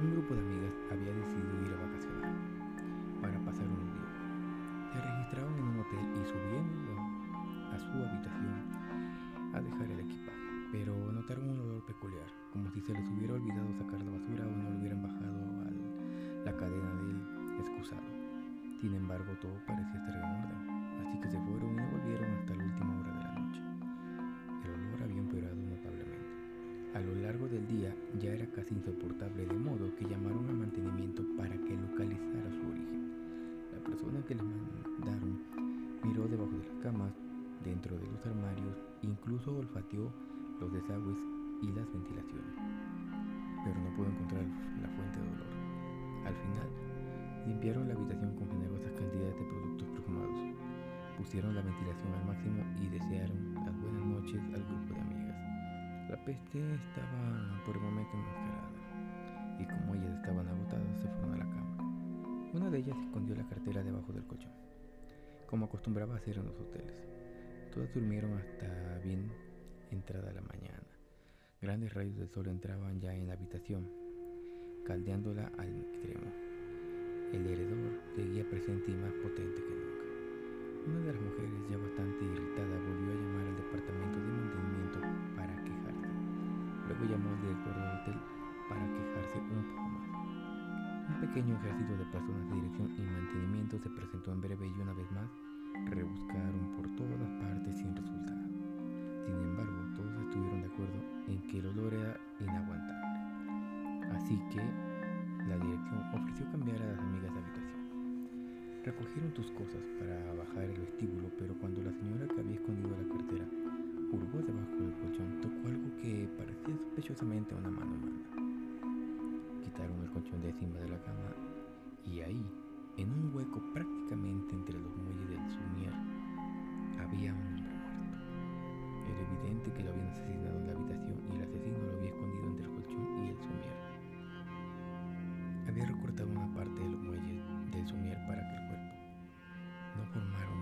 un grupo de amigas había decidido ir a vacacionar para pasar un día. Se registraron en un hotel y subiendo a su habitación a dejar el equipaje, pero notaron un olor peculiar, como si se les hubiera olvidado sacar la basura o no lo hubieran bajado a la cadena del excusado. Sin embargo, todo parecía estar en orden, así que se fueron y no volvieron hasta la última hora de la noche. El olor había empeorado notablemente. A lo largo del día ya era casi insoportable les mandaron miró debajo de las camas, dentro de los armarios, incluso olfateó los desagües y las ventilaciones, pero no pudo encontrar la fuente de olor. Al final, limpiaron la habitación con generosas cantidades de productos perfumados, pusieron la ventilación al máximo y desearon las buenas noches al grupo de amigas. La peste estaba por el momento enmascarada, Una de ellas escondió la cartera debajo del colchón, como acostumbraba hacer en los hoteles. Todas durmieron hasta bien entrada la mañana. Grandes rayos del sol entraban ya en la habitación, caldeándola al extremo. El heredor seguía presente y más potente que nunca. Una de las mujeres, ya bastante irritada, volvió a llamar al departamento de mantenimiento para quejarse. Luego llamó al director del hotel para quejarse un poco más. Pequeño ejército de personas de dirección y mantenimiento se presentó en breve y una vez más rebuscaron por todas partes sin resultado. Sin embargo, todos estuvieron de acuerdo en que el olor era inaguantable. Así que la dirección ofreció cambiar a las amigas de habitación. Recogieron tus cosas para bajar el vestíbulo, pero cuando la señora que había escondido la cartera hurgó debajo del colchón, tocó algo que parecía sospechosamente una mano humana de de la cama y ahí, en un hueco prácticamente entre los muelles del somier, había un hombre muerto. Era evidente que lo habían asesinado en la habitación y el asesino lo había escondido entre el colchón y el somier. Había recortado una parte de los muelles del somier para que el cuerpo no formara un